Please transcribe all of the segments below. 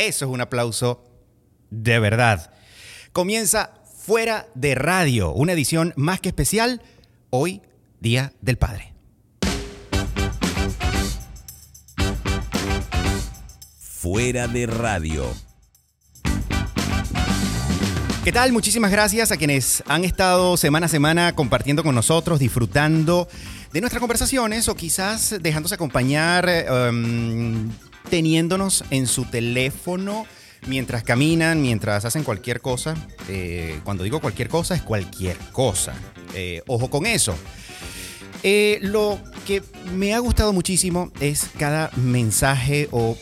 Eso es un aplauso de verdad. Comienza Fuera de Radio, una edición más que especial, hoy, Día del Padre. Fuera de Radio. ¿Qué tal? Muchísimas gracias a quienes han estado semana a semana compartiendo con nosotros, disfrutando de nuestras conversaciones o quizás dejándose acompañar, em, teniéndonos en su teléfono mientras caminan, mientras hacen cualquier cosa. Eh, cuando digo cualquier cosa, es cualquier cosa. Eh, ojo con eso. Eh, lo que me ha gustado muchísimo es cada mensaje o,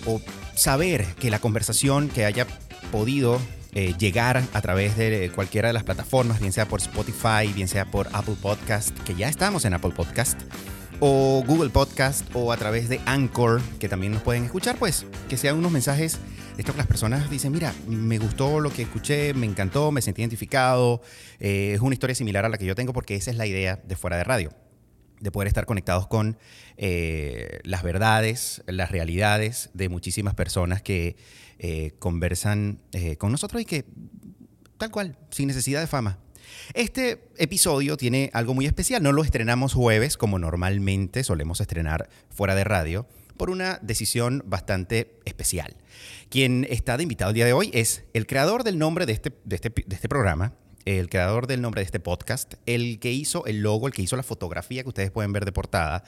saber que la conversación que haya podido eh, llegar a través de cualquiera de las plataformas, bien sea por Spotify, bien sea por Apple Podcast, que ya estamos en Apple Podcast, o Google Podcast, o a través de Anchor, que también nos pueden escuchar, pues que sean unos mensajes esto que las personas dicen, mira, me gustó lo que escuché, me encantó, me sentí identificado, eh, es una historia similar a la que yo tengo porque esa es la idea de fuera de radio de poder estar conectados con eh, las verdades, las realidades de muchísimas personas que eh, conversan con nosotros y que, tal cual, sin necesidad de fama. Este episodio tiene algo muy especial. No lo estrenamos jueves como normalmente solemos estrenar fuera de radio por una decisión bastante especial. Quien está de invitado el día de hoy es el creador del nombre de este, este, de este programa, el creador del nombre de este podcast, el que hizo el logo, el que hizo la fotografía que ustedes pueden ver de portada,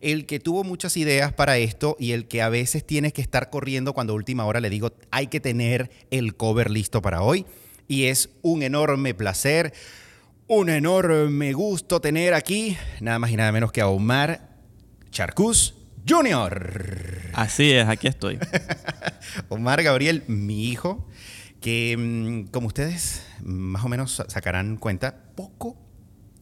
el que tuvo muchas ideas para esto y el que a veces tiene que estar corriendo cuando a última hora le digo hay que tener el cover listo para hoy. Y es un enorme placer, un enorme gusto tener aquí nada más y nada menos que a Omar Charcus Jr. Así es, aquí estoy. Omar Gabriel, mi hijo, que mm, como ustedes más o menos sacarán cuenta, poco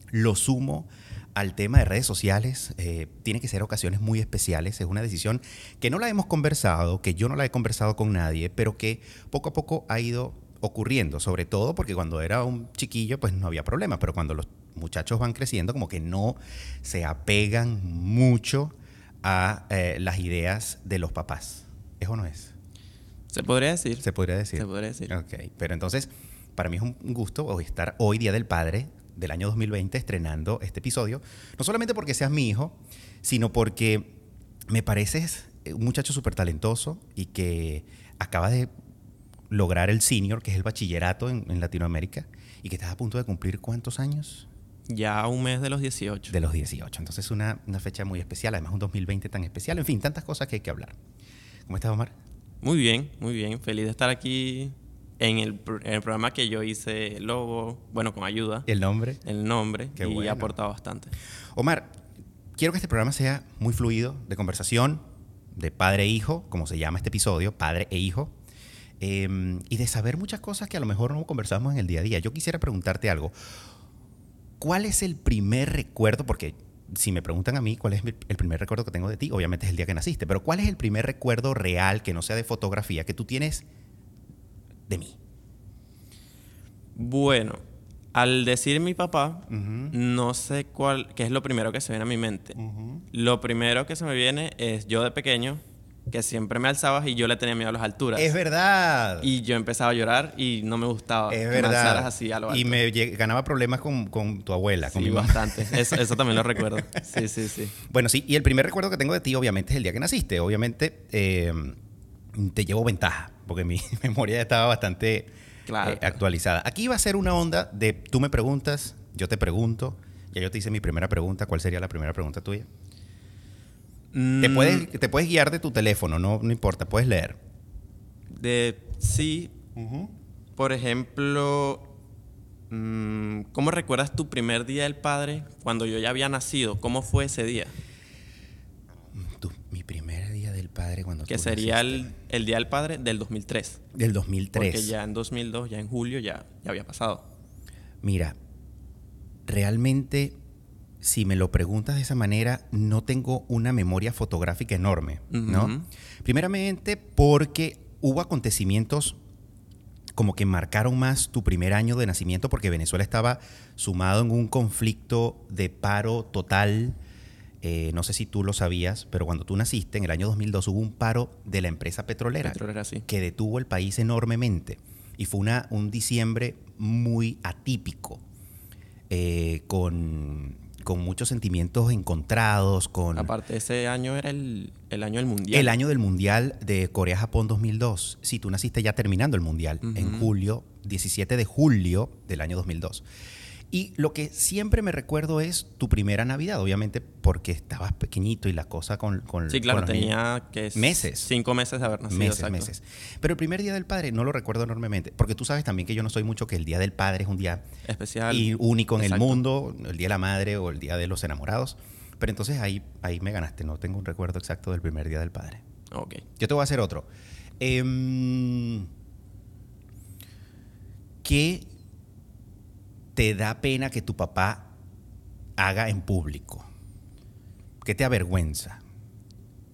lo sumo al tema de redes sociales. Eh, tiene que ser ocasiones muy especiales. Es una decisión que no la hemos conversado, que yo no la he conversado con nadie, pero que poco a poco ha ido ocurriendo, sobre todo porque cuando era un chiquillo pues no había problema, pero cuando los muchachos van creciendo como que no se apegan mucho a eh, las ideas de los papás. ¿Eso no es? Se podría decir. Se podría decir. Se podría decir. Ok, pero entonces, para mí es un gusto estar hoy, Día del Padre del año 2020, estrenando este episodio. No solamente porque seas mi hijo, sino porque me pareces un muchacho súper talentoso y que acaba de lograr el senior, que es el bachillerato en, en, Latinoamérica, y que estás a punto de cumplir cuántos años? Ya un mes de los 18. De los 18. Entonces, una, una fecha muy especial, además un 2020 tan especial. En fin, tantas cosas que hay que hablar. ¿Cómo estás, Omar? Muy bien, muy bien. Feliz de estar aquí en el, en el, programa que yo hice el logo, bueno, con ayuda. ¿El nombre? El nombre. Qué y bueno. ha aportado bastante. Omar, quiero que este programa sea muy fluido, de conversación, de padre e hijo, como se llama este episodio, padre e hijo, eh, y de saber muchas cosas que a lo mejor no conversamos en el día a día. Yo quisiera preguntarte algo. ¿Cuál es el primer recuerdo? Porque si me preguntan a mí cuál es el primer recuerdo que tengo de ti, obviamente es el día que naciste, pero ¿cuál es el primer recuerdo real que no sea de fotografía que tú tienes de mí? Bueno, al decir mi papá, Uh -huh. no sé cuál, qué es lo primero que se viene a mi mente. Uh -huh. Lo primero que se me viene es yo de pequeño, que siempre me alzabas y yo le tenía miedo a las alturas. Es verdad. Y yo empezaba a llorar y no me gustaba. es que me verdad. alzaras así a lo alto. Y me ganaba problemas con, con tu abuela, con Sí, mi mamá. bastante. Eso, eso también lo recuerdo. Sí, sí, sí. Bueno, sí, y el primer recuerdo que tengo de ti, obviamente, es el día que naciste. Obviamente, eh, te llevo ventaja, porque mi memoria ya estaba bastante Claro, eh, actualizada. Aquí va a ser una onda de tú me preguntas, yo te pregunto. Ya yo te hice mi primera pregunta. ¿Cuál sería la primera pregunta tuya? Te, Mm, puedes, te puedes guiar de tu teléfono, no, no importa, puedes leer. De sí, por ejemplo, mm, ¿cómo recuerdas tu primer día del padre cuando yo ya había nacido? ¿Cómo fue ese día? Tu- mi primer día del padre cuando Que sería el, el día del padre del 2003. del 2003. Porque ya en 2002, ya en julio, ya, ya había pasado. Mira, realmente, si me lo preguntas de esa manera, no tengo una memoria fotográfica enorme, ¿no? Primeramente porque hubo acontecimientos como que marcaron más tu primer año de nacimiento porque Venezuela estaba sumado en un conflicto de paro total eh, no sé si tú lo sabías, pero cuando tú naciste, en el año 2002 hubo un paro de la empresa petrolera, Petrolera, sí. que detuvo el país enormemente. Y fue una, un diciembre muy atípico, eh, con, con muchos sentimientos encontrados, con Aparte, ese año era el, el año del mundial. el año del Mundial de Corea-Japón 2002. Sí, tú naciste ya terminando el Mundial, en julio, 17 de julio del año 2002. Y lo que siempre me recuerdo es tu primera Navidad, obviamente porque estabas pequeñito y la cosa con, con Sí, con claro, los tenía que es Meses. Cinco meses de haber nacido. Meses, exacto. meses. Pero el primer día del padre no lo recuerdo enormemente, porque tú sabes también que yo no soy mucho que el día del padre es un día Especial. y único en Exacto. el mundo, el día de la madre o el día de los enamorados. Pero entonces ahí, ahí me ganaste, no tengo un recuerdo exacto del primer día del padre. Ok. Yo te voy a hacer otro. Em, ¿Qué te da pena que tu papá haga en público? ¿Qué te avergüenza?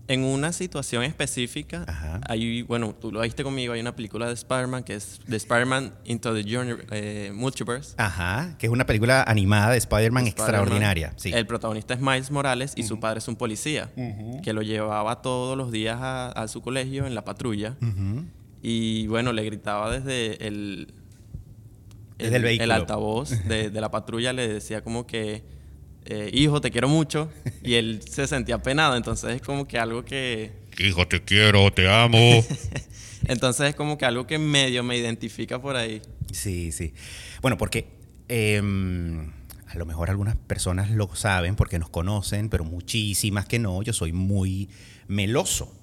En una situación específica, Ajá. hay, bueno, tú lo viste conmigo, hay una película de Spider-Man que es The Spider-Man Into the Journey, eh, Multiverse. Ajá, que es una película animada de Spider-Man extraordinaria. Sí. El protagonista es Miles Morales y su padre es un policía que lo llevaba todos los días a, a su colegio en la patrulla. Y bueno, le gritaba desde el, El vehículo. altavoz de, de la patrulla, le decía como que, eh, hijo, te quiero mucho. Y él se sentía penado, entonces es como que algo que... Hijo, te quiero, te amo. Entonces es como que algo que medio me identifica por ahí. Sí, sí. Bueno, porque em, a lo mejor algunas personas lo saben porque nos conocen, pero muchísimas que no. Yo soy muy meloso.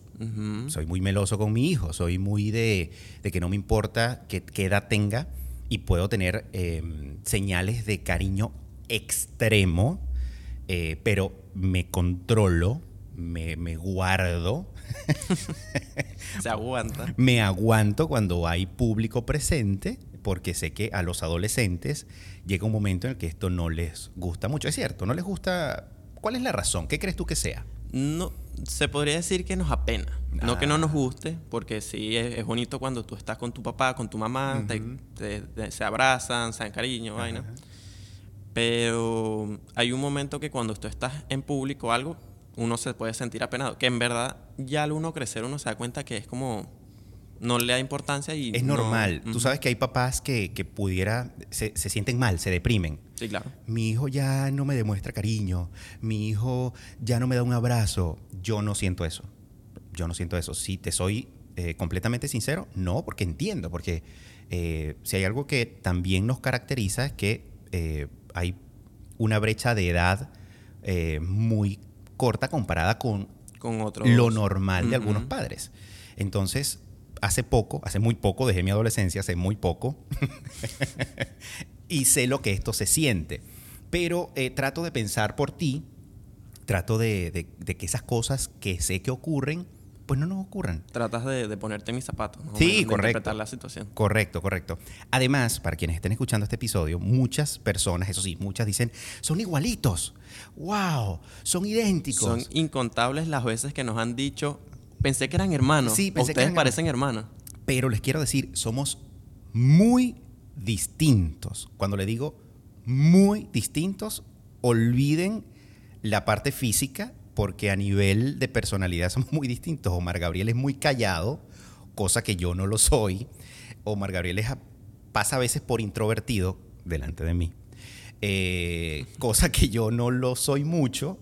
Soy muy meloso con mi hijo. Soy muy de, de que no me importa qué, qué edad tenga y puedo tener em, señales de cariño extremo, eh, pero me controlo, me, me guardo Se aguanta. me aguanto cuando hay público presente porque sé que a los adolescentes llega un momento en el que esto no les gusta mucho. Es cierto, no les gusta... ¿Cuál es la razón? ¿Qué crees tú que sea? No, se podría decir que nos apena. No que no Ah. nos guste, porque sí es, es bonito cuando tú estás con tu papá, con tu mamá, te- te- te- se abrazan, se dan cariño, vaina. Pero hay un momento que cuando tú estás en público o algo, uno se puede sentir apenado. Que en verdad, ya al uno crecer, uno se da cuenta que es como. No le da importancia y. Es no- normal. Tú sabes que hay papás que, que pudiera... Se, se sienten mal, se deprimen. Sí, claro. Mi hijo ya no me demuestra cariño. Mi hijo ya no me da un abrazo. Yo no siento eso. Yo no siento eso. Si te soy eh, completamente sincero, no, porque entiendo. Porque eh, si hay algo que también nos caracteriza es que eh, hay una brecha de edad muy corta comparada con Con otros. lo normal de algunos padres. Entonces, hace poco, hace muy poco, dejé mi adolescencia, hace muy poco, y sé lo que esto se siente. Pero eh, trato de pensar por ti, trato de, de- de que esas cosas que sé que ocurren, pues no nos ocurran. Tratas de, de ponerte en mis zapatos. Sí, menos, de correcto. interpretar la situación. Correcto, correcto. Además, para quienes estén escuchando este episodio, muchas personas, eso sí, muchas dicen, son igualitos. ¡Wow! Son idénticos. Son incontables las veces que nos han dicho, pensé que eran hermanos. Sí, pensé que eran parecen hermanos. Pero les quiero decir, somos muy distintos. Cuando le digo muy distintos, olviden la parte física, porque a nivel de personalidad somos muy distintos. Omar Gabriel es muy callado, cosa que yo no lo soy. Omar Gabriel es pasa a veces por introvertido delante de mí, eh, cosa que yo no lo soy mucho.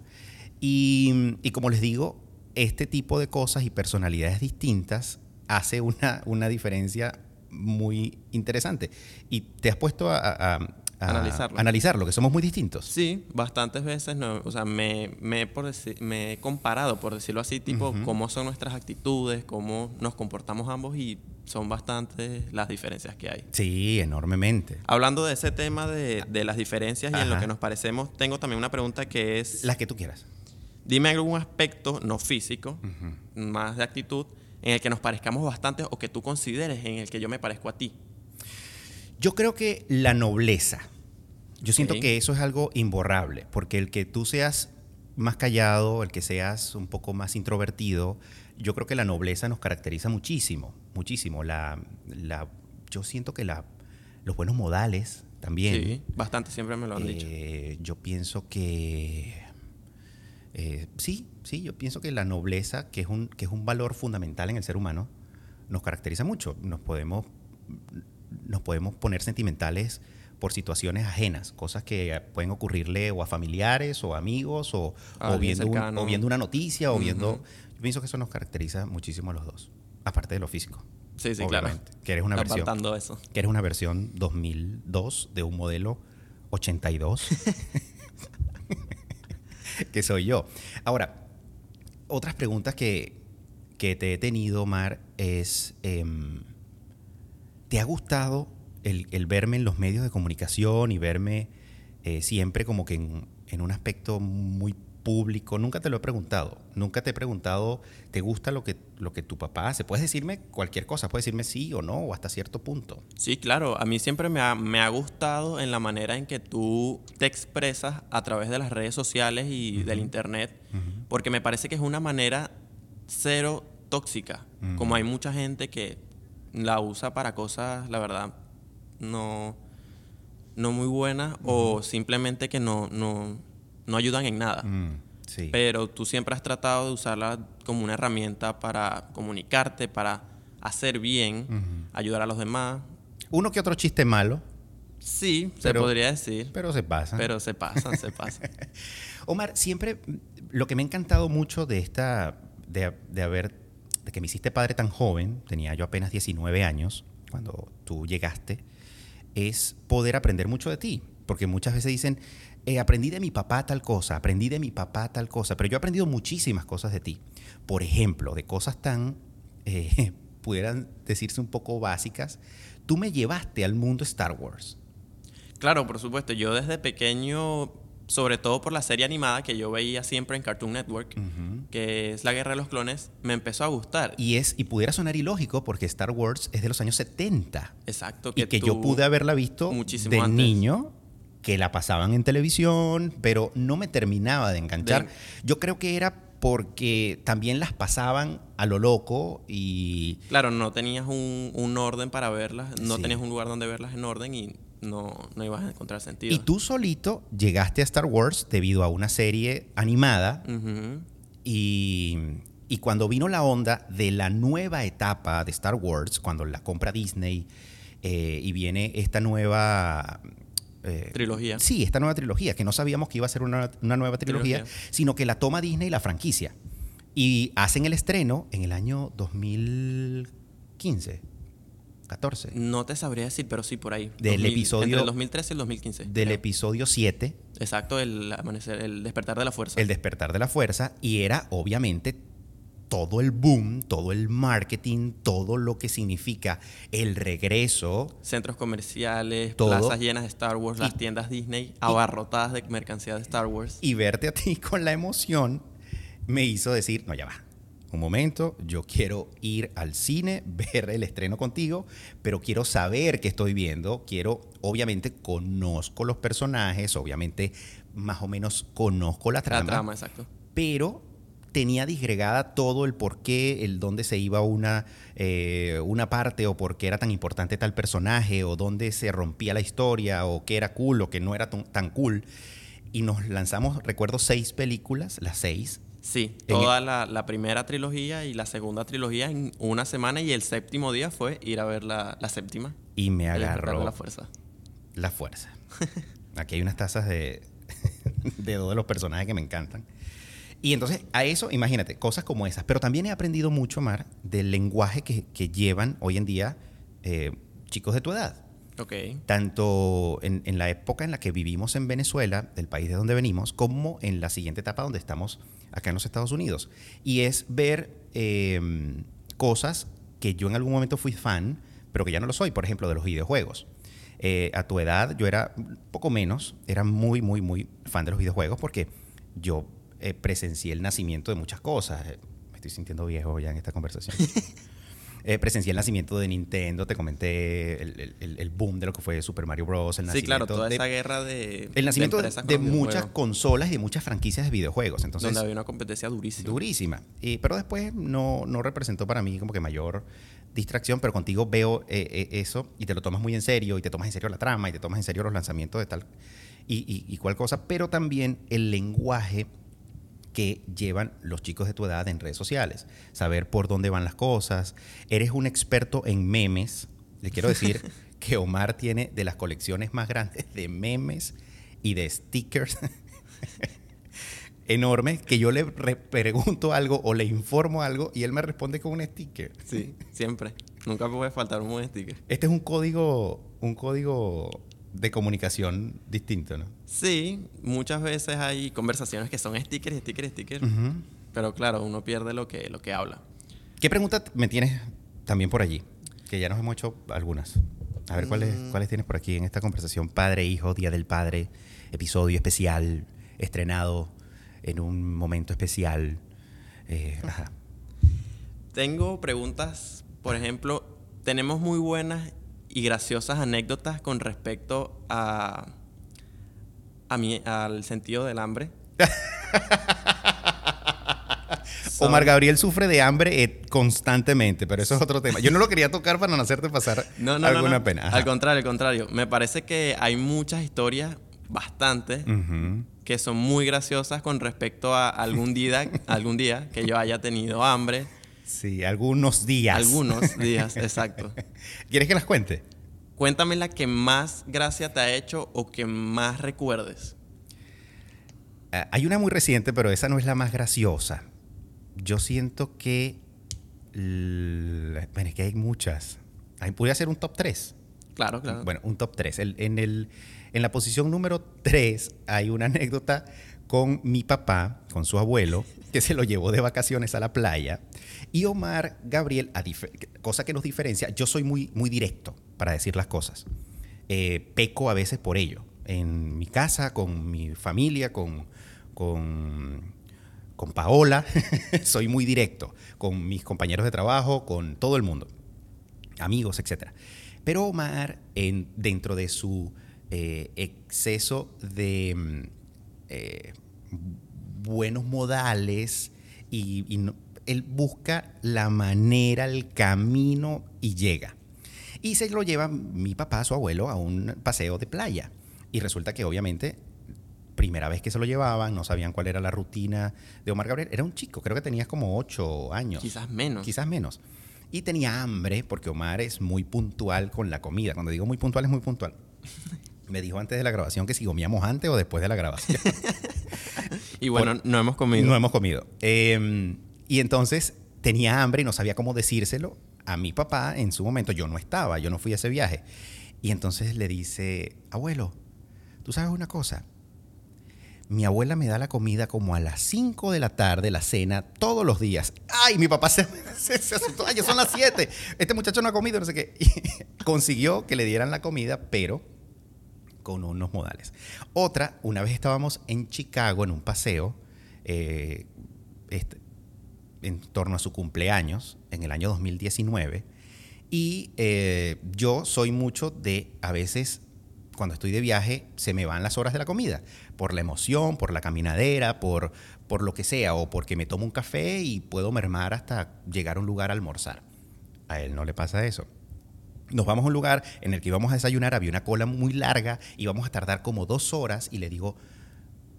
Y, y como les digo, este tipo de cosas y personalidades distintas hace una, una diferencia muy interesante. Y te has puesto a, a- a- Analizarlo. analizarlo, que somos muy distintos. Sí, bastantes veces, no, o sea, me, me, he por decir- me he comparado, por decirlo así, tipo, cómo son nuestras actitudes, cómo nos comportamos ambos y son bastantes las diferencias que hay. Sí, enormemente. Hablando de ese tema de, de las diferencias y en lo que nos parecemos, tengo también una pregunta que es, Las que tú quieras. dime algún aspecto no físico, más de actitud, en el que nos parezcamos bastante o que tú consideres en el que yo me parezco a ti. Yo creo que la nobleza. Yo siento que eso es algo imborrable, porque el que tú seas más callado, el que seas un poco más introvertido, yo creo que la nobleza nos caracteriza muchísimo, muchísimo. La, la, yo siento que la, los buenos modales también. Sí, bastante, siempre me lo han dicho. Eh, yo pienso que Eh, sí, sí, yo pienso que la nobleza, que es, un, que es un valor fundamental en el ser humano, nos caracteriza mucho. Nos podemos, nos podemos poner sentimentales por situaciones ajenas, cosas que pueden ocurrirle o a familiares o amigos o, o viendo, un- o viendo una noticia o viendo... Ujú. Yo pienso que eso nos caracteriza muchísimo a los dos, aparte de lo físico. Sí, sí, claro. obviamente, Que eres una versión eso. que eres una versión 2002 de un modelo 82, que soy yo. Ahora, otras preguntas que, que te he tenido, Mar, es, em, ¿te ha gustado el, el verme en los medios de comunicación y verme eh, siempre como que en un aspecto muy público? Nunca te lo he preguntado. Nunca te he preguntado, ¿te gusta lo que, lo que tu papá hace? Puedes decirme cualquier cosa, puedes decirme sí o no, o hasta cierto punto. Sí, claro. A mí siempre me ha, me ha gustado en la manera en que tú te expresas a través de las redes sociales y del internet, porque me parece que es una manera cero tóxica. Como hay mucha gente que la usa para cosas, la verdad, no, no muy buenas o simplemente que no, no, no ayudan en nada. Mm, sí. Pero tú siempre has tratado de usarla como una herramienta para comunicarte, para hacer bien, ayudar a los demás. Uno que otro chiste malo, Sí, Pero- se podría decir. pero se pasa. Pero se pasan, se pasan. Omar, siempre mm, lo que me ha encantado mucho de esta, de, de haber, de que me hiciste padre tan joven, tenía yo apenas 19 años cuando tú llegaste, es poder aprender mucho de ti. Porque muchas veces dicen, eh, aprendí de mi papá tal cosa, aprendí de mi papá tal cosa, pero yo he aprendido muchísimas cosas de ti. Por ejemplo, de cosas tan, eh, pudieran decirse un poco básicas, tú me llevaste al mundo Star Wars. Claro, por supuesto. Yo desde pequeño, sobre todo por la serie animada que yo veía siempre en Cartoon Network, que es La Guerra de los Clones, me empezó a gustar. Y, es, y pudiera sonar ilógico porque Star Wars es de los años 70. Exacto. y que yo pude haberla visto de antes. niño, que la pasaban en televisión, pero no me terminaba de enganchar. Yo creo que era porque también las pasaban a lo loco y Claro, no tenías un, un orden para verlas, no Sí. tenías un lugar donde verlas en orden y no, no ibas a encontrar sentido. y tú solito llegaste a Star Wars debido a una serie animada y, y cuando vino la onda de la nueva etapa de Star Wars, cuando la compra Disney eh, y viene esta nueva... eh, Trilogía. Sí, esta nueva trilogía, que no sabíamos que iba a ser una, una nueva trilogía, Trilogía. sino que la toma Disney la franquicia. Y hacen el estreno en el año 2015, 14, No te sabría decir, pero sí por ahí. Del episodio- Entre el 2013 y el 2015. del creo. episodio 7, Exacto, el amanecer, el despertar de la fuerza. El despertar de la fuerza, y era obviamente todo el boom, todo el marketing, todo lo que significa el regreso. Centros comerciales, Todo. plazas llenas de Star Wars, las tiendas Disney abarrotadas de mercancía de Star Wars. Y verte a ti con la emoción me hizo decir, no, ya va. Un momento, yo quiero ir al cine, ver el estreno contigo, pero quiero saber qué estoy viendo. Quiero, obviamente, conozco los personajes, obviamente, más o menos conozco la trama. La trama, exacto. pero tenía disgregada todo el por qué, el dónde se iba una, eh, una parte o por qué era tan importante tal personaje o dónde se rompía la historia o qué era cool o qué no era tan- cool. Y nos lanzamos, recuerdo, seis películas, las seis. Sí, toda la, la primera trilogía y la segunda trilogía en una semana y el séptimo día fue ir a ver la, la séptima. Y me agarró la fuerza. la fuerza. Aquí hay unas tazas de, de dos de los personajes que me encantan. Y entonces, a eso, imagínate, cosas como esas. Pero también he aprendido mucho, Mar, del lenguaje que, que llevan hoy en día eh, chicos de tu edad. Ok. Tanto en, en la época en la que vivimos en Venezuela, del país de donde venimos, como en la siguiente etapa donde estamos acá en los Estados Unidos. Y es ver eh, cosas que yo en algún momento fui fan, pero que ya no lo soy, por ejemplo, de los videojuegos. Eh, a tu edad yo era poco menos, era muy, muy, muy fan de los videojuegos porque yo eh, presencié el nacimiento de muchas cosas. Eh, Me estoy sintiendo viejo ya en esta conversación. Eh, presencié el nacimiento de Nintendo, te comenté el, el- el boom de lo que fue Super Mario Bros. El Sí, claro, nacimiento toda de- esa guerra de. el nacimiento de, muchas consolas y de muchas franquicias de videojuegos. Entonces, donde había una competencia durísima. durísima. Y- pero después no, no representó para mí como que mayor distracción, pero contigo veo eh, eh, eso y te lo tomas muy en serio y te tomas en serio la trama y te tomas en serio los lanzamientos de tal y, y- y cual cosa, pero también el lenguaje que llevan los chicos de tu edad en redes sociales. Saber por dónde van las cosas. Eres un experto en memes. Le quiero decir que Omar tiene de las colecciones más grandes de memes y de stickers enormes que yo le re- pregunto algo o le informo algo y él me responde con un sticker. Sí, siempre. Nunca puede faltar un buen sticker. Este es un código, un código de comunicación distinto, ¿no? Sí, muchas veces hay conversaciones que son stickers, stickers, stickers. Pero claro, uno pierde lo que, lo que habla. ¿Qué pregunta me tienes también por allí? Que ya nos hemos hecho algunas. A ver, ¿cuáles, ¿cuáles tienes por aquí en esta conversación? Padre, hijo, Día del Padre, episodio especial, estrenado en un momento especial. Eh, ajá. Tengo preguntas, por ejemplo, tenemos muy buenas y graciosas anécdotas con respecto a, a mi, al sentido del hambre. Son- Omar Gabriel sufre de hambre eh, constantemente, pero eso es otro tema. Yo no lo quería tocar para no hacerte pasar No, alguna no. pena. Ajá. Al contrario, al contrario. Me parece que hay muchas historias, bastantes, que son muy graciosas con respecto a algún día, algún día que yo haya tenido hambre. Sí, algunos días. Algunos días, exacto. ¿Quieres que las cuente? Cuéntame la que más gracia te ha hecho o que más recuerdes. Ah, hay una muy reciente, pero esa no es la más graciosa. Yo siento que... Bueno, es que hay muchas. Ay, Voy a hacer un top 3. Claro, claro. Bueno, un top 3. en, el, en la posición número 3 hay una anécdota con mi papá, con su abuelo, que se lo llevó de vacaciones a la playa. Y Omar Gabriel, a cosa que nos diferencia, yo soy muy, muy directo para decir las cosas. Eh, peco a veces por ello. En mi casa, con mi familia, con, con, con Paola, soy muy directo. Con mis compañeros de trabajo, con todo el mundo amigos, etc. Pero Omar, en, dentro de su eh, exceso de mm, eh, buenos modales, y, y no- él busca la manera, el camino y llega. Y se lo lleva mi papá, su abuelo, a un paseo de playa. Y resulta que obviamente, primera vez que se lo llevaban, no sabían cuál era la rutina de Omar Gabriel. Era un chico, creo que tenías como ocho años. Quizás menos. Quizás menos. Y tenía hambre porque Omar es muy puntual con la comida. Cuando digo muy puntual, es muy puntual. Me dijo antes de la grabación que si comíamos antes o después de la grabación. Y bueno, no hemos comido. No hemos comido. Eh, y entonces tenía hambre y no sabía cómo decírselo a mi papá en su momento. Yo no estaba, yo no fui a ese viaje. Y entonces le dice, abuelo, ¿tú sabes una cosa? Mi abuela me da la comida como a las 5 de la tarde, la cena, todos los días. Ay, mi papá se, se, se asustó. Ay, son las 7. Este muchacho no ha comido, no sé qué. Y consiguió que le dieran la comida, pero con unos modales. Otra, una vez estábamos en Chicago en un paseo, eh, este, en torno a su cumpleaños, en el año 2019, y eh, yo soy mucho de, a veces, cuando estoy de viaje, se me van las horas de la comida, por la emoción, por la caminadera, por, por lo que sea, o porque me tomo un café y puedo mermar hasta llegar a un lugar a almorzar. A él no le pasa eso. Nos vamos a un lugar en el que íbamos a desayunar, había una cola muy larga, íbamos a tardar como dos horas y le digo,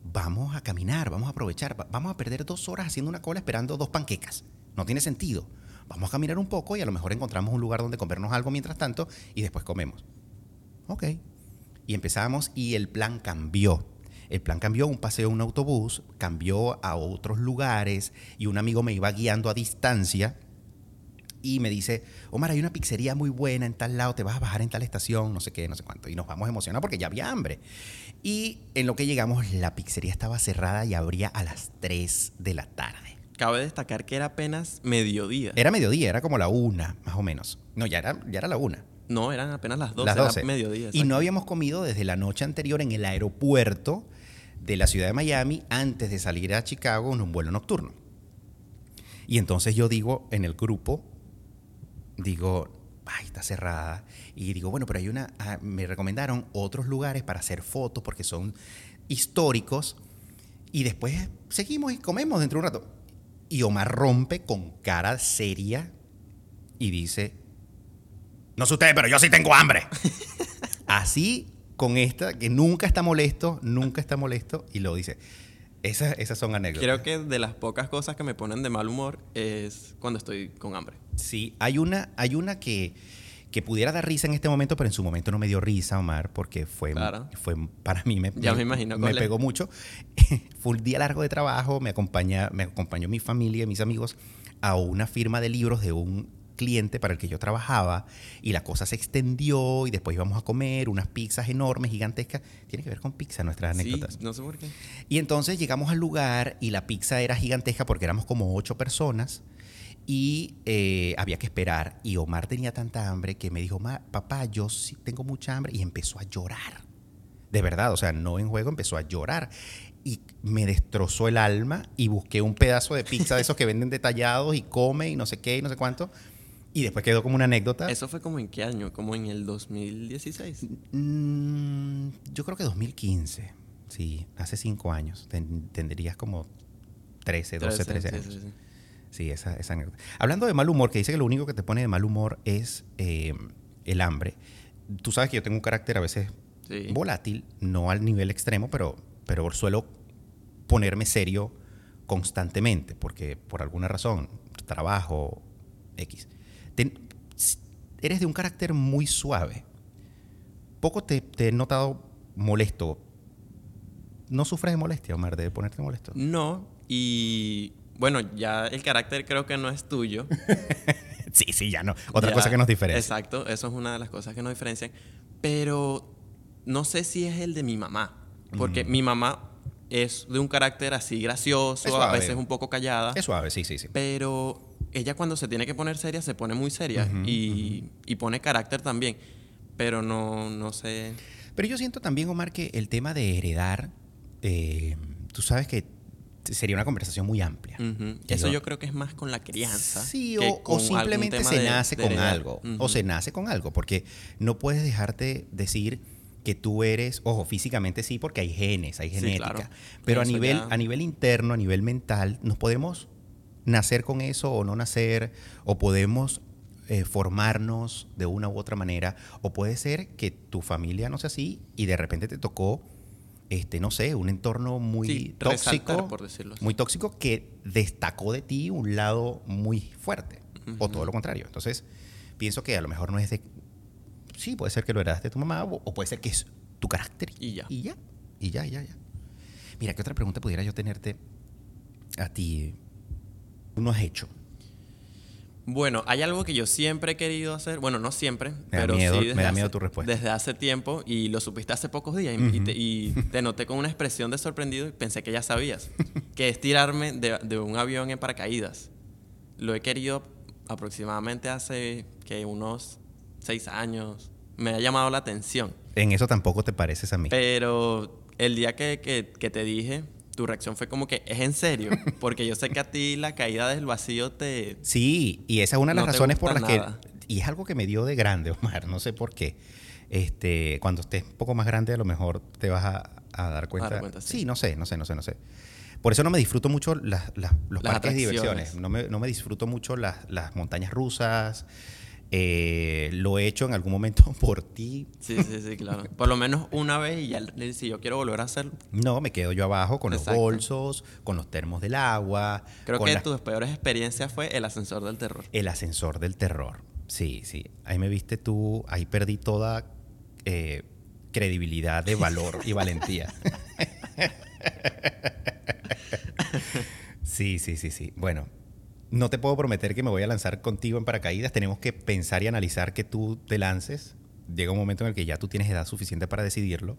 vamos a caminar, vamos a aprovechar, va- vamos a perder dos horas haciendo una cola esperando dos panquecas. No tiene sentido. Vamos a caminar un poco y a lo mejor encontramos un lugar donde comernos algo mientras tanto y después comemos. Ok. Y empezamos y el plan cambió. El plan cambió, un paseo en un autobús, cambió a otros lugares y un amigo me iba guiando a distancia y me dice, Omar, hay una pizzería muy buena en tal lado, te vas a bajar en tal estación, no sé qué, no sé cuánto. Y nos vamos emocionados porque ya había hambre. Y en lo que llegamos, la pizzería estaba cerrada y abría a las 3 de la tarde. Cabe destacar que era apenas mediodía. Era mediodía, era como la una, más o menos. No, ya era, ya era la una. No, eran apenas las 12. las era 12. mediodía. y no habíamos comido desde la noche anterior en el aeropuerto de la ciudad de Miami antes de salir a Chicago en un vuelo nocturno. Y entonces yo digo en el grupo, digo, ay, está cerrada. Y digo, bueno, pero hay una, ah, me recomendaron otros lugares para hacer fotos porque son históricos. Y después seguimos y comemos dentro de un rato. Y Omar rompe con cara seria y dice, no sé ustedes, pero yo sí tengo hambre. Así con esta, que nunca está molesto, nunca está molesto, y lo dice. Esas, esas son anécdotas. Creo que de las pocas cosas que me ponen de mal humor es cuando estoy con hambre. Sí, hay una, hay una que, que pudiera dar risa en este momento, pero en su momento no me dio risa, Omar, porque fue, Claro. fue para mí me, Ya me imagino me pegó mucho. fue un día largo de trabajo, me, acompaña, me acompañó mi familia, mis amigos, a una firma de libros de un cliente para el que yo trabajaba y la cosa se extendió y después íbamos a comer unas pizzas enormes, gigantescas. Tiene que ver con pizza nuestras anécdotas. Sí, no sé por qué. Y entonces llegamos al lugar y la pizza era gigantesca porque éramos como ocho personas y eh, había que esperar. Y Omar tenía tanta hambre que me dijo, "Ma, papá, yo sí tengo mucha hambre y empezó a llorar. De verdad, o sea, no en juego, empezó a llorar. Y me destrozó el alma y busqué un pedazo de pizza de esos que venden detallados y come y no sé qué y no sé cuánto. Y después quedó como una anécdota. ¿Eso fue como en qué año? ¿Como en el 2016? Mm, yo creo que 2015. Sí, hace cinco años. Ten- tendrías como 13, 12, 13 sí, años. sí, sí. Sí, esa, esa anécdota. Hablando de mal humor, que dice que lo único que te pone de mal humor es eh, el hambre. Tú sabes que yo tengo un carácter a veces Sí. volátil, no al nivel extremo, pero, pero suelo ponerme serio constantemente, porque por alguna razón, trabajo, X. Ten- eres de un carácter muy suave. Poco te, te he notado molesto. ¿No sufres de molestia, Omar, de ponerte molesto? No, y bueno, ya el carácter creo que no es tuyo. Sí, sí, ya no. Otra Ya, cosa que nos diferencia. Exacto, eso es una de las cosas que nos diferencian. Pero no sé si es el de mi mamá. Porque Mm. mi mamá es de un carácter así gracioso, a veces un poco callada. Es suave, sí, sí, sí. Pero ella cuando se tiene que poner seria se pone muy seria y, y pone carácter también. Pero no, no sé. Pero yo siento también, Omar, que el tema de heredar, eh, tú sabes que sería una conversación muy amplia. Eso yo- yo creo que es más con la crianza. Sí, que o, con o algún simplemente se de- nace de con algo. O se nace con algo, porque no puedes dejarte decir que tú eres, ojo, físicamente sí, porque hay genes, hay Sí, genética. claro. Pero a nivel, ya- a nivel interno, a nivel mental, nos podemos nacer con eso o no nacer, o podemos eh, formarnos de una u otra manera, o puede ser que tu familia no sea así y de repente te tocó, este, no sé, un entorno muy Sí, tóxico, resaltar, por decirlo así. muy tóxico que destacó de ti un lado muy fuerte, o todo lo contrario. Entonces, pienso que a lo mejor no es de, sí, puede ser que lo heredaste de tu mamá, o, o puede ser que es tu carácter Y ya. y ya, y ya, ya, ya. Mira, ¿qué otra pregunta pudiera yo tenerte a ti? Tú no has hecho. Bueno, hay algo que yo siempre he querido hacer. Bueno, no siempre, pero miedo- sí me desde da miedo hace- tu respuesta. Desde hace tiempo y lo supiste hace pocos días y, y te, y te noté con una expresión de sorprendido y pensé que ya sabías. que es tirarme de, de un avión en paracaídas. Lo he querido aproximadamente hace que unos seis años. Me ha llamado la atención. En eso tampoco te pareces a mí. Pero el día que, que- que te dije, tu reacción fue como que, ¿es en serio? Porque yo sé que a ti la caída del vacío te... Sí, y esa es una de las No razones por las nada. que... Y es algo que me dio de grande, Omar, no sé por qué. Este, cuando estés un poco más grande a lo mejor te vas a, a dar cuenta. dar cuenta, sí. no sé, no sé, no sé, no sé. Por eso no me disfruto mucho las- las- los Las parques de diversiones. No me, no me disfruto mucho las, las montañas rusas. Eh, lo he hecho en algún momento por ti. Sí, sí, sí, claro. Por lo menos una vez y ya si yo quiero volver a hacerlo. No, me quedo yo abajo con los bolsos, con los termos del agua. Creo que las- tus peores experiencias fue el ascensor del terror. El ascensor del terror. Sí, sí. Ahí me viste tú, ahí perdí toda eh, credibilidad de valor y valentía. sí, sí, sí, sí. Bueno, no te puedo prometer que me voy a lanzar contigo en paracaídas. Tenemos que pensar y analizar que tú te lances. Llega un momento en el que ya tú tienes edad suficiente para decidirlo,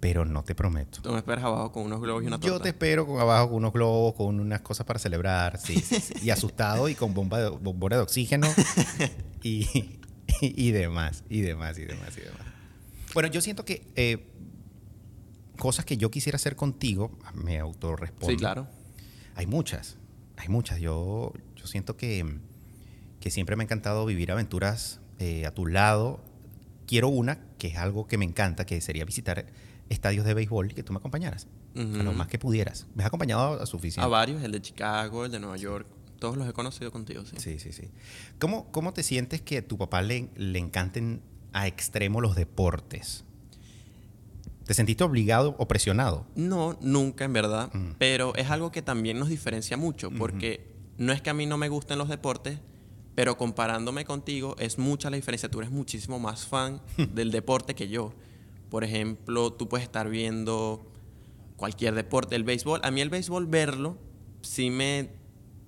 pero no te prometo. Tú me esperas abajo con unos globos y una torta. Yo te espero con abajo con unos globos, con unas cosas para celebrar, sí, sí, sí. y asustado y con bomba de, bombona de oxígeno y, y demás, y demás, y demás, y demás. Bueno, yo siento que eh, cosas que yo quisiera hacer contigo, me autorrespondo. Sí, claro. Hay muchas, hay muchas. Yo, yo siento que, que siempre me ha encantado vivir aventuras eh, a tu lado. Quiero una, que es algo que me encanta, que sería visitar estadios de béisbol y que tú me acompañaras. A lo más que pudieras. Me has acompañado a suficiente. A varios, el de Chicago, el de Nueva York. Todos los he conocido contigo, sí. Sí, sí, sí. ¿Cómo, cómo te sientes que a tu papá le, le encanten a extremo los deportes? ¿Te sentiste obligado o presionado? No, nunca en verdad, Mm. pero es algo que también nos diferencia mucho, porque no es que a mí no me gusten los deportes, pero comparándome contigo es mucha la diferencia. Tú eres muchísimo más fan del deporte que yo. Por ejemplo, tú puedes estar viendo cualquier deporte, el béisbol. A mí el béisbol verlo sí me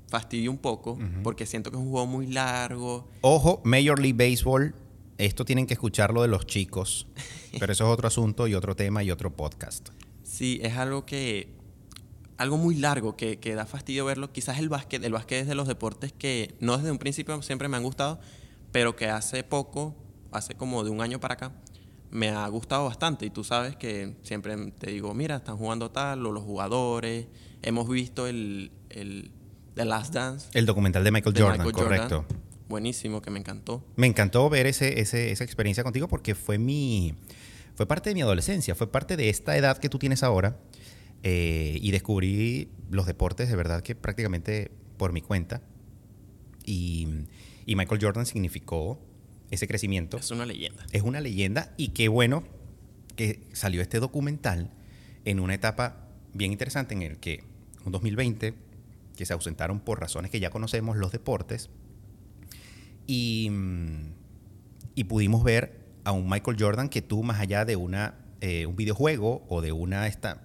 fastidia un poco, porque siento que es un juego muy largo. Ojo, Major League Baseball, esto tienen que escucharlo de los chicos, pero eso es otro asunto y otro tema y otro podcast. Sí, es algo que. Algo muy largo que, que da fastidio verlo. Quizás el básquet, el básquet es de los deportes que no desde un principio siempre me han gustado, pero que hace poco, hace como de un año para acá, me ha gustado bastante. Y tú sabes que siempre te digo, mira, están jugando tal, o los jugadores. Hemos visto el, el The Last Dance. El documental de Michael de Jordan, Michael Jordan. Buenísimo, que me encantó. Me encantó ver ese, ese- esa experiencia contigo porque fue mi. Fue parte de mi adolescencia, fue parte de esta edad que tú tienes ahora. eh, y descubrí los deportes de verdad que prácticamente por mi cuenta. Y, y Michael Jordan significó ese crecimiento. Es una leyenda. Es una leyenda y qué bueno que salió este documental en una etapa bien interesante en el que, un 2020, que se ausentaron por razones que ya conocemos los deportes, y, mm, y pudimos ver a un Michael Jordan que tú, más allá de una, eh, un videojuego o de una esta,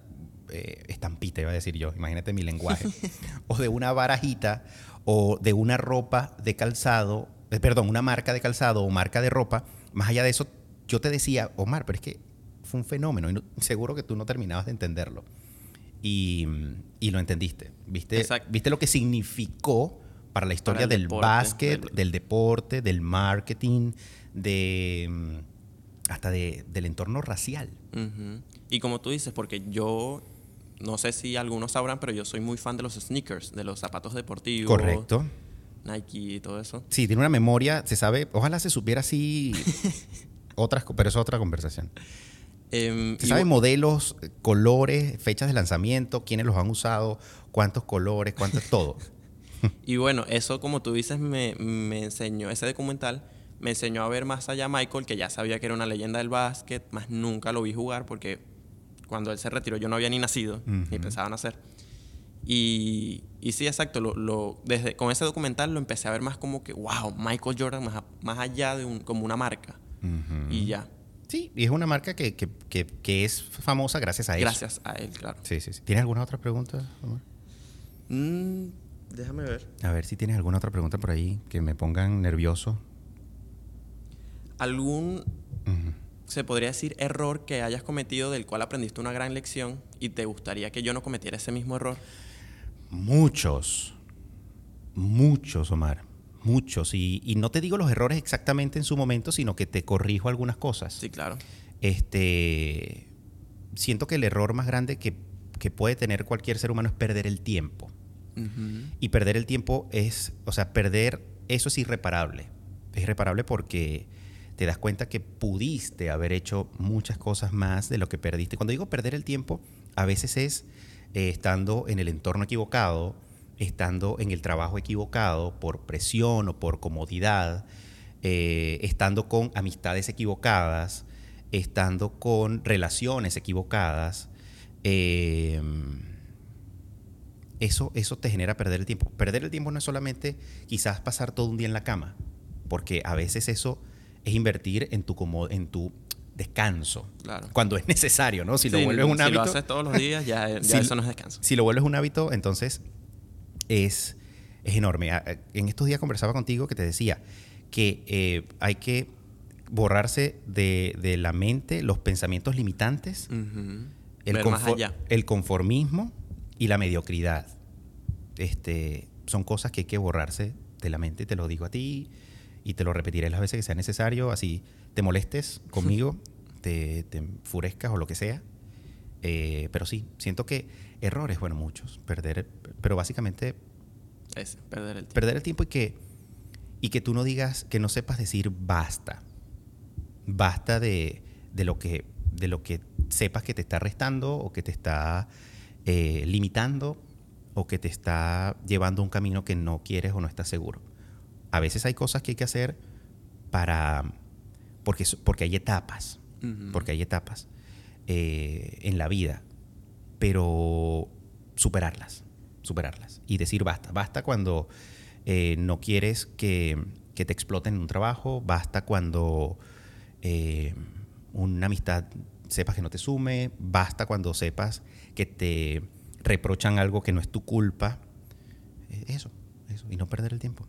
eh, estampita, iba a decir yo, imagínate mi lenguaje, o de una barajita, o de una ropa de calzado, eh, perdón, una marca de calzado o marca de ropa, más allá de eso, yo te decía, Omar, pero es que fue un fenómeno y no- seguro que tú no terminabas de entenderlo. Y, y lo entendiste. ¿Viste, Exacto. ¿Viste lo que significó para la historia el del deporte, básquet, del- del deporte, del marketing, de mm, hasta de- del entorno racial? Y como tú dices, porque yo, no sé si algunos sabrán, pero yo soy muy fan de los sneakers, de los zapatos deportivos. Correcto. Nike y todo eso. Sí, tiene una memoria, se sabe, ojalá se supiera así otras, pero eso es otra conversación. Em, Se sabe modelos, colores, fechas de lanzamiento, quiénes los han usado, cuántos colores, cuántos, todo. Y bueno, eso como tú dices me, me enseñó, ese documental me enseñó a ver más allá a Michael, que ya sabía que era una leyenda del básquet, más nunca lo vi jugar porque cuando él se retiró yo no había ni nacido, ni pensaba nacer. Y, y sí, exacto, lo, lo- desde, con ese documental lo empecé a ver más como que, wow, Michael Jordan más, a- más allá de un, como una marca. Y ya, Sí, y es una marca que, que- que- que es famosa gracias a eso. gracias a él, claro. Sí, sí, sí. ¿Tienes alguna otra pregunta? Omar? Mm, déjame ver. A ver si tienes alguna otra pregunta por ahí que me pongan nervioso. ¿Algún se podría decir error que hayas cometido del cual aprendiste una gran lección y te gustaría que yo no cometiera ese mismo error? Muchos, muchos, Omar, muchos. Y, y no te digo los errores exactamente en su momento, sino que te corrijo algunas cosas. Sí, claro. Este, siento que el error más grande que, que puede tener cualquier ser humano es perder el tiempo. Y perder el tiempo es, o sea, perder eso es irreparable. Es irreparable porque te das cuenta que pudiste haber hecho muchas cosas más de lo que perdiste. Cuando digo perder el tiempo, a veces es eh, estando en el entorno equivocado, estando en el trabajo equivocado por presión o por comodidad, eh, estando con amistades equivocadas, estando con relaciones equivocadas. eh, eso, eso te genera perder el tiempo. Perder el tiempo no es solamente quizás pasar todo un día en la cama, porque a veces eso es invertir en tu, como, en tu descanso, Claro. cuando es necesario, ¿no? Si lo vuelves un si hábito, lo haces todos los días, ya, ya Si- eso no es descanso. si lo vuelves un hábito, entonces es, es enorme. A- a- En estos días conversaba contigo que te decía que eh, hay que borrarse de, de la mente los pensamientos limitantes, confo- el conformismo y la mediocridad. Este, son cosas que hay que borrarse de la mente, te lo digo a ti y te lo repetiré las veces que sea necesario, así te molestes conmigo, te, te enfurezcas o lo que sea. Eh, pero sí, siento que errores, bueno, muchos, perder, pero básicamente Ese, perder el tiempo. perder el tiempo y que, y que tú no digas, que no sepas decir basta. Basta de, de lo, que, de lo que sepas que te está restando o que te está eh, limitando o que te está llevando a un camino que no quieres o no estás seguro. A veces hay cosas que hay que hacer para... porque, porque hay etapas. Porque hay etapas. eh, en la vida, pero superarlas, superarlas y decir basta. Basta cuando eh, no quieres que, que te exploten en un trabajo, basta cuando eh, una amistad sepas que no te sume, basta cuando sepas que te reprochan algo que no es tu culpa. Eh, Eso, eso, y no perder el tiempo.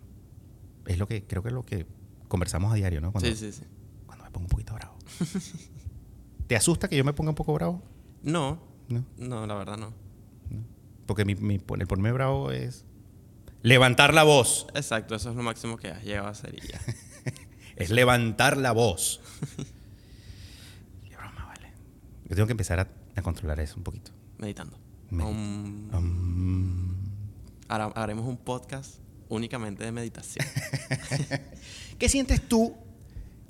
Es lo que creo que es lo que conversamos a diario, ¿no? Cuando, Sí, sí, sí. cuando me pongo un poquito bravo. ¿Te asusta que yo me ponga un poco bravo? No, No. no, la verdad no. Porque mi, mi- el ponerme bravo es levantar la voz. Exacto, eso es lo máximo que has llegado a hacer y ya. Es levantar la voz. Qué broma, vale. Yo tengo que empezar a, a controlar eso un poquito. Meditando. Medi- Um, Mm. ahora haremos un podcast únicamente de meditación. ¿Qué sientes tú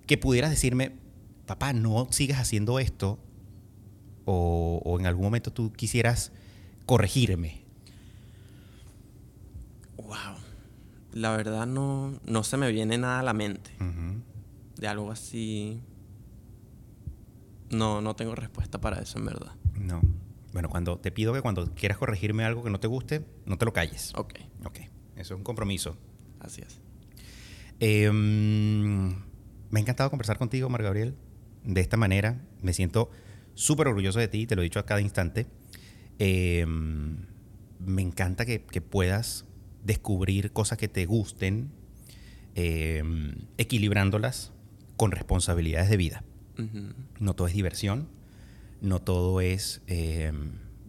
que pudieras decirme, papá, no sigas haciendo esto? O, o en algún momento tú quisieras corregirme. wow. La verdad no, no se me viene nada a la mente. De algo así. No, no tengo respuesta para eso, en verdad. No. Bueno, cuando te pido que cuando quieras corregirme algo que no te guste, no te lo calles. Ok, Ok. Eso es un compromiso. así es. Eh, mm, me ha encantado conversar contigo, Mar Gabriel, de esta manera. Me siento súper orgulloso de ti, te lo he dicho a cada instante. Eh, me encanta que, que puedas descubrir cosas que te gusten, eh, equilibrándolas con responsabilidades de vida. No todo es diversión, no todo es eh,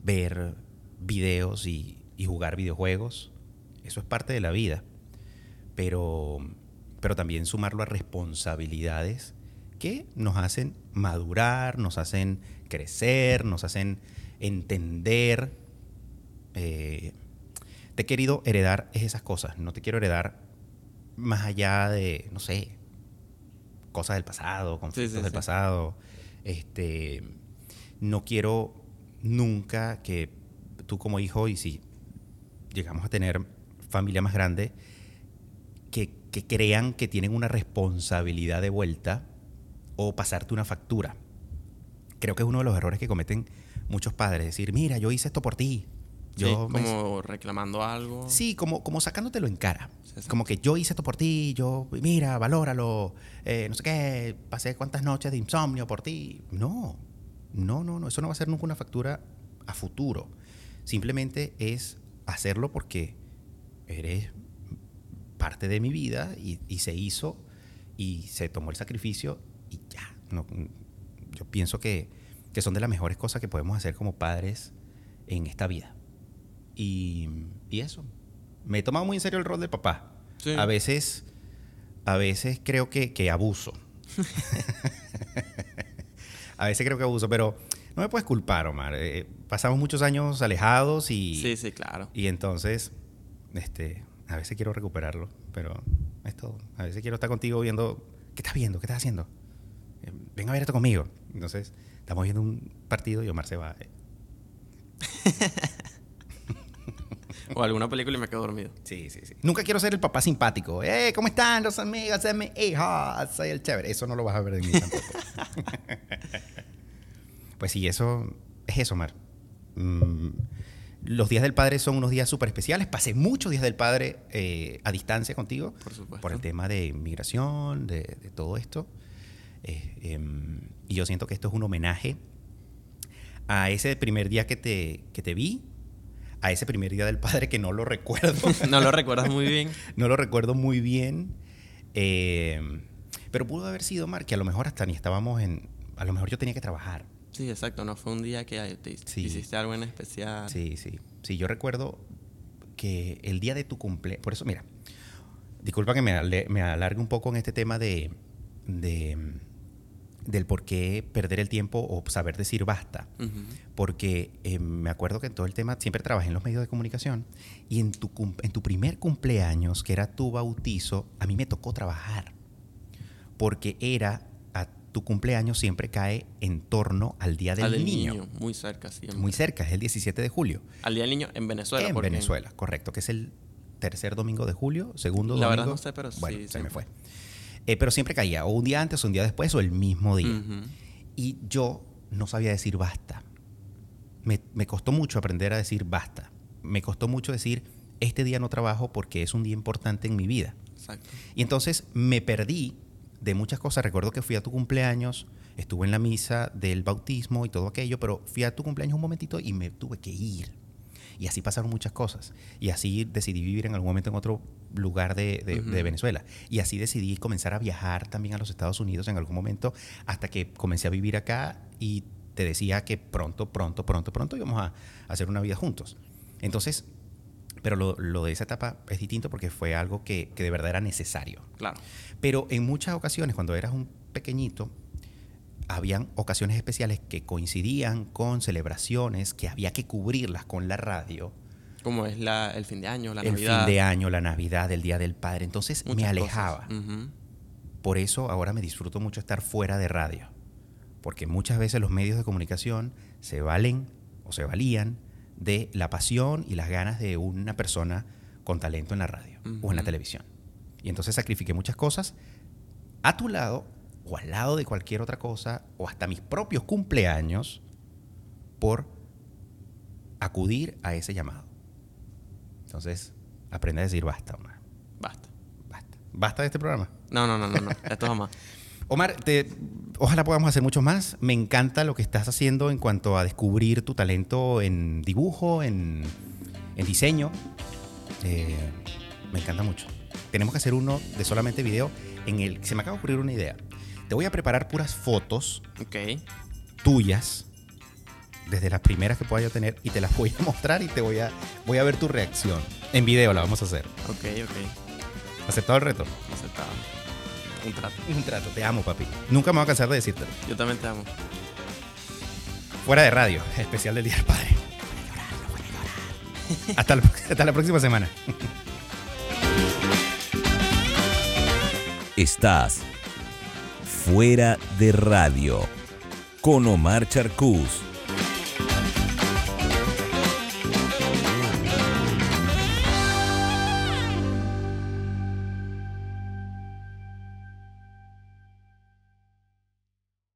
ver videos y, y jugar videojuegos. Eso es parte de la vida. Pero, pero también sumarlo a responsabilidades que nos hacen madurar, nos hacen crecer, nos hacen entender. Eh, te he querido heredar es esas cosas. No te quiero heredar más allá de, no sé, cosas del pasado, conflictos sí, del sí. pasado. Este, no quiero nunca que tú como hijo, y si llegamos a tener familia más grande, que, que crean que tienen una responsabilidad de vuelta o pasarte una factura. Creo que es uno de los errores que cometen muchos padres. Decir, mira, yo hice esto por ti. Sí, Yo me- como reclamando algo. Sí, como, como sacándotelo en cara. Sí, como que yo hice esto por ti, yo, mira, valóralo, eh, no sé qué, pasé cuántas noches de insomnio por ti. No, no, no, no, eso no va a ser nunca una factura a futuro. Simplemente es hacerlo porque eres parte de mi vida y, y se hizo y se tomó el sacrificio y ya. No, yo pienso que, que son de las mejores cosas que podemos hacer como padres en esta vida. Y, y eso. Me he tomado muy en serio el rol de papá. Sí. A veces, a veces creo que, que abuso. a veces creo que abuso, pero no me puedes culpar, Omar. Eh, pasamos muchos años alejados y, Sí, sí, claro. y entonces, este, a veces quiero recuperarlo, pero es todo. A veces quiero estar contigo viendo, ¿qué estás viendo? ¿Qué estás haciendo? Eh, ven a ver esto conmigo. Entonces, estamos viendo un partido y Omar se va. eh, O alguna película y me quedo dormido. Sí, sí, sí. Nunca quiero ser el papá simpático. ¡Eh, ¿cómo están los amigos de mi hija? Soy el chévere. Eso no lo vas a ver de mí tampoco. pues sí, eso es eso, Mar. Mm, los días del padre son unos días súper especiales. Pasé muchos días del padre eh, a distancia contigo. Por supuesto. Por el tema de migración, de, de todo esto. Eh, em, y yo siento que esto es un homenaje a ese primer día que te, que te vi, a ese primer día del padre que no lo recuerdo. No lo recuerdas muy bien. no lo recuerdo muy bien. eh, pero pudo haber sido, Mar, que a lo mejor hasta ni estábamos en... A lo mejor yo tenía que trabajar. Sí, exacto. No fue un día que te Sí. hiciste algo en especial. Sí, sí. Sí, yo recuerdo que el día de tu cumpleaños... Por eso, mira, disculpa que me, me alargue un poco en este tema de, de- del por qué perder el tiempo o saber decir basta. Porque eh, me acuerdo que en todo el tema siempre trabajé en los medios de comunicación y en tu, en tu primer cumpleaños, que era tu bautizo, a mí me tocó trabajar. Porque era, a tu cumpleaños siempre cae en torno al Día del, Al del niño. niño. Muy cerca, siempre. Muy cerca, es el 17 de julio. Al día del niño en Venezuela. en porque- Venezuela, correcto, que es el tercer domingo de julio, segundo La domingo. verdad no sé, pero Bueno, sí, se me fue. Eh, pero siempre caía, o un día antes, o un día después, o el mismo día. Y yo no sabía decir basta. Me, me costó mucho aprender a decir basta. Me costó mucho decir, este día no trabajo porque es un día importante en mi vida. Exacto. Y entonces me perdí de muchas cosas. Recuerdo que fui a tu cumpleaños, estuve en la misa del bautismo y todo aquello, pero fui a tu cumpleaños un momentito y me tuve que ir. Y así pasaron muchas cosas. Y así decidí vivir en algún momento en otro lugar de, de- de Venezuela. Y así decidí comenzar a viajar también a los Estados Unidos en algún momento hasta que comencé a vivir acá y te decía que pronto, pronto, pronto, pronto íbamos a, a hacer una vida juntos. Entonces, pero lo, lo de esa etapa es distinto porque fue algo que, que de verdad era necesario. Claro. Pero en muchas ocasiones, cuando eras un pequeñito, habían ocasiones especiales que coincidían con celebraciones que había que cubrirlas con la radio. Como es la, el fin de año, la el Navidad. fin de año, la Navidad, el Día del Padre. Entonces me muchas alejaba. cosas. Ujú. Por eso ahora me disfruto mucho estar fuera de radio. Porque muchas veces los medios de comunicación se valen o se valían de la pasión y las ganas de una persona con talento en la radio o en la televisión. Y entonces sacrifiqué muchas cosas a tu lado o al lado de cualquier otra cosa o hasta mis propios cumpleaños por acudir a ese llamado. Entonces, aprende a decir basta, Omar. Basta. Basta. Basta de este programa. No, no, no, no, no. Esto jamás. Omar, te- ojalá podamos hacer muchos más. Me encanta lo que estás haciendo en cuanto a descubrir tu talento en dibujo, en, en diseño. Eh, me encanta mucho. Tenemos que hacer uno de solamente video en el se me acaba de ocurrir una idea. Te voy a preparar puras fotos Ok. tuyas desde las primeras que pueda yo tener y te las voy a mostrar y te voy a voy a ver tu reacción. En video la vamos a hacer. Ok, ok. ¿Aceptado el reto? Aceptado. Un trato. Un trato. Te amo, papi. Nunca me voy a cansar de decírtelo. Yo también te amo. Fuera de radio, especial del Día del Padre. Hasta la, hasta la próxima semana. Estás fuera de radio con Omar Charcus.